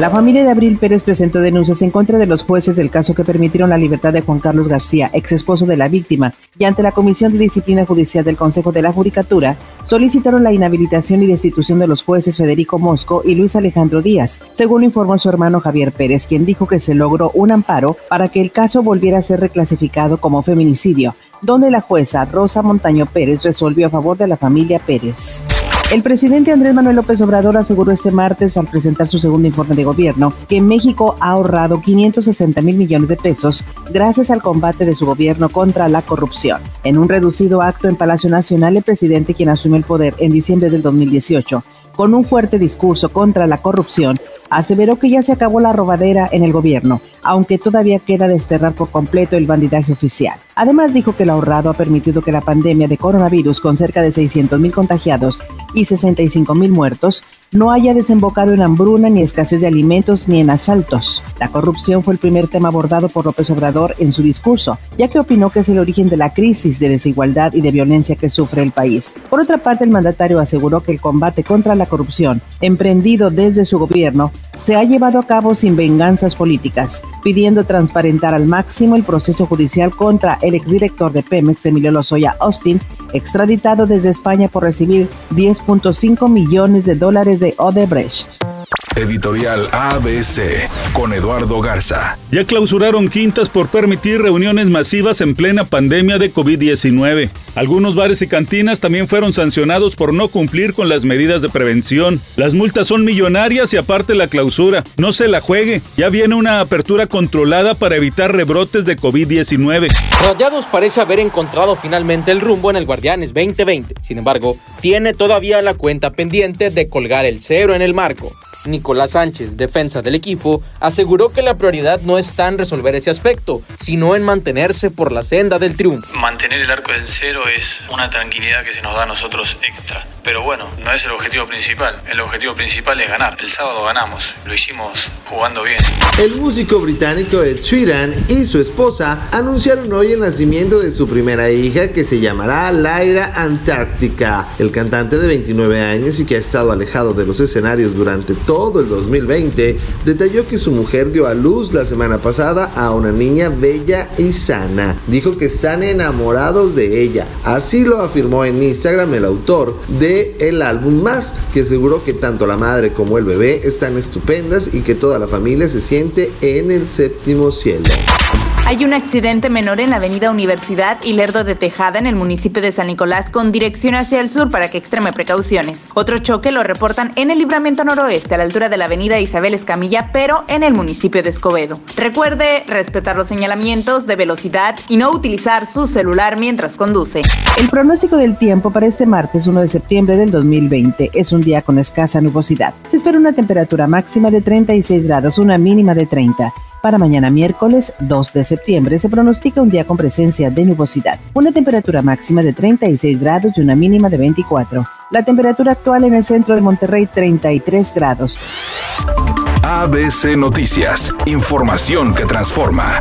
La familia de Abril Pérez presentó denuncias en contra de los jueces del caso que permitieron la libertad de Juan Carlos García, ex esposo de la víctima, y ante la Comisión de Disciplina Judicial del Consejo de la Judicatura, solicitaron la inhabilitación y destitución de los jueces Federico Mosco y Luis Alejandro Díaz, según informó su hermano Javier Pérez, quien dijo que se logró un amparo para que el caso volviera a ser reclasificado como feminicidio, donde la jueza Rosa Montaño Pérez resolvió a favor de la familia Pérez. El presidente Andrés Manuel López Obrador aseguró este martes al presentar su segundo informe de gobierno que México ha ahorrado 560 mil millones de pesos gracias al combate de su gobierno contra la corrupción. En un reducido acto en Palacio Nacional, el presidente, quien asumió el poder en diciembre del 2018, con un fuerte discurso contra la corrupción, aseveró que ya se acabó la robadera en el gobierno, aunque todavía queda desterrar por completo el bandidaje oficial. Además dijo que el ahorrado ha permitido que la pandemia de coronavirus con cerca de 600 mil contagiados y 65 mil muertos no haya desembocado en hambruna ni escasez de alimentos ni en asaltos. La corrupción fue el primer tema abordado por López Obrador en su discurso, ya que opinó que es el origen de la crisis de desigualdad y de violencia que sufre el país. Por otra parte, el mandatario aseguró que el combate contra la corrupción, emprendido desde su gobierno, se ha llevado a cabo sin venganzas políticas, pidiendo transparentar al máximo el proceso judicial contra el exdirector de Pemex, Emilio Lozoya Austin, extraditado desde España por recibir 10.5 millones de dólares de Odebrecht. Editorial ABC con Eduardo Garza. Ya clausuraron quintas por permitir reuniones masivas en plena pandemia de COVID-19. Algunos bares y cantinas también fueron sancionados por no cumplir con las medidas de prevención. Las multas son millonarias y aparte la clausura. No se la juegue. Ya viene una apertura controlada para evitar rebrotes de COVID-19. Rayados parece haber encontrado finalmente el rumbo en el Guardianes 2020. Sin embargo, tiene todavía la cuenta pendiente de colgar el cero en el marco. Nicolás Sánchez, defensa del equipo, aseguró que la prioridad no está en resolver ese aspecto, sino en mantenerse por la senda del triunfo. Mantener el arco del cero es una tranquilidad que se nos da a nosotros extra. Pero bueno, no es el objetivo principal. El objetivo principal es ganar. El sábado ganamos. Lo hicimos jugando bien. El músico británico Ed Sheeran y su esposa anunciaron hoy el nacimiento de su primera hija que se llamará Lyra Antártica. El cantante de 29 años y que ha estado alejado de los escenarios durante todo el 2020 detalló que su mujer dio a luz la semana pasada a una niña bella y sana. Dijo que están de ella. Así lo afirmó en Instagram el autor de el álbum Más, que aseguró que tanto la madre como el bebé están estupendas y que toda la familia se siente en el séptimo cielo. Hay un accidente menor en la avenida Universidad y Lerdo de Tejada en el municipio de San Nicolás con dirección hacia el sur para que extreme precauciones. Otro choque lo reportan en el libramiento noroeste a la altura de la avenida Isabel Escamilla, pero en el municipio de Escobedo. Recuerde respetar los señalamientos de velocidad y no utilizar su celular mientras conduce. El pronóstico del tiempo para este martes 1 de septiembre del 2020 es un día con escasa nubosidad. Se espera una temperatura máxima de 36 grados, una mínima de 30. Para mañana miércoles 2 de septiembre se pronostica un día con presencia de nubosidad, una temperatura máxima de 36 grados y una mínima de 24. La temperatura actual en el centro de Monterrey 33 grados. ABC Noticias, información que transforma.